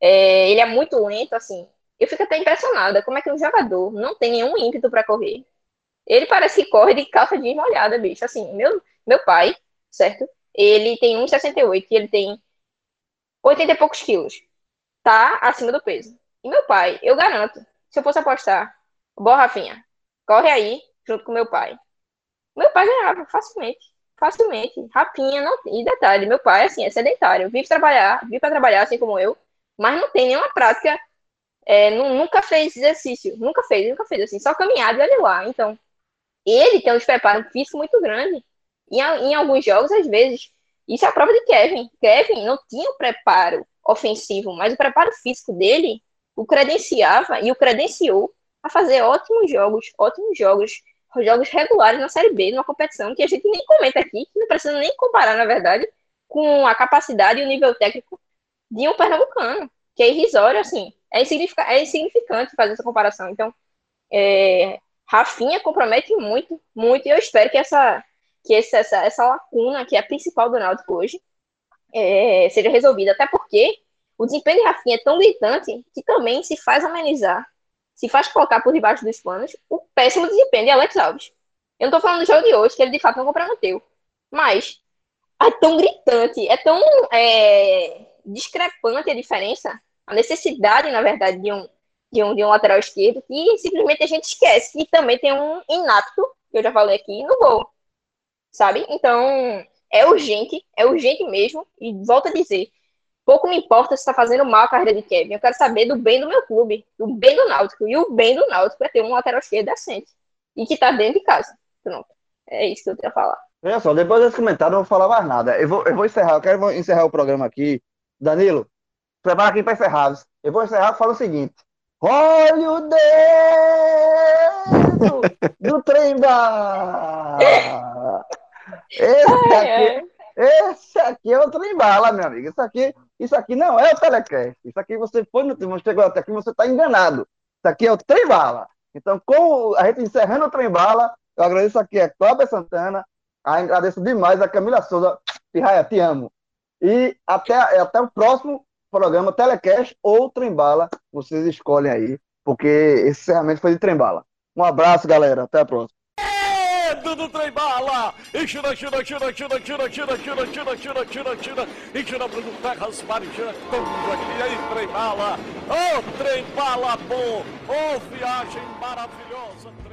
é, ele é muito lento, assim. Eu fico até impressionada como é que um jogador não tem nenhum ímpeto para correr. Ele parece que corre de calça de molhada, bicho. Assim, meu, meu pai, certo? Ele tem 1,68 e ele tem 80 e poucos quilos. Tá acima do peso. E meu pai, eu garanto, se eu fosse apostar, boa Rafinha, corre aí, junto com meu pai. Meu pai ganhava facilmente. Facilmente. Rapinha, não E detalhe, meu pai, assim, é sedentário. Vive trabalhar, vive para trabalhar, assim como eu, mas não tem nenhuma prática. É, nunca fez exercício. Nunca fez, nunca fez, assim, só caminhada e olha lá. Então, ele tem um despreparo físico muito grande em, em alguns jogos, às vezes, isso é a prova de Kevin. Kevin não tinha o preparo ofensivo, mas o preparo físico dele o credenciava e o credenciou a fazer ótimos jogos, ótimos jogos, jogos regulares na Série B, numa competição que a gente nem comenta aqui, que não precisa nem comparar, na verdade, com a capacidade e o nível técnico de um pernambucano, que é irrisório, assim, é insignificante, é insignificante fazer essa comparação. Então, é, Rafinha compromete muito, muito, e eu espero que essa que essa, essa lacuna, que é a principal do Náutico hoje, é, seja resolvida. Até porque o desempenho de Rafinha é tão gritante que também se faz amenizar, se faz colocar por debaixo dos panos o péssimo desempenho de Alex Alves. Eu não estou falando do jogo de hoje, que ele de fato não comprometeu. Mas é tão gritante, é tão é, discrepante a diferença, a necessidade, na verdade, de um, de um, de um lateral esquerdo, que simplesmente a gente esquece que também tem um inapto, que eu já falei aqui, no gol sabe? Então, é urgente, é urgente mesmo, e volto a dizer, pouco me importa se está fazendo mal a carreira de Kevin. Eu quero saber do bem do meu clube, do bem do Náutico. E o bem do Náutico é ter um lateral esquerdo decente. E que está dentro de casa. Pronto. É isso que eu tenho a falar. Olha só, depois desse comentário eu não vou falar mais nada. Eu vou, eu vou encerrar, eu quero encerrar o programa aqui. Danilo, prepara aqui para encerrar. Eu vou encerrar falando o seguinte. Olha o dedo do trem-bala! Esse aqui, esse aqui é o trem-bala, meu amigo. Isso aqui, isso aqui não é o telecast. Isso aqui você foi no chegou até aqui, você está enganado. Isso aqui é o trem-bala. Então, com a gente encerrando o trem-bala, eu agradeço aqui a Cláudia Santana, agradeço demais a Camila Souza. Pirraia, te amo. E até, até o próximo programa Telecast ou Trembala. Vocês escolhem aí, porque esse encerramento foi de Trembala. Um abraço, galera. Até a próxima. Do trem-bala! E tira, tira, tira, tira, tira, tira, tira, tira, tira, tira, tira, e tira Bruno Terras Marijana, tudo aqui aí, trem-bala! Ô, oh, trem-bala bom! Ô, oh, viagem maravilhosa!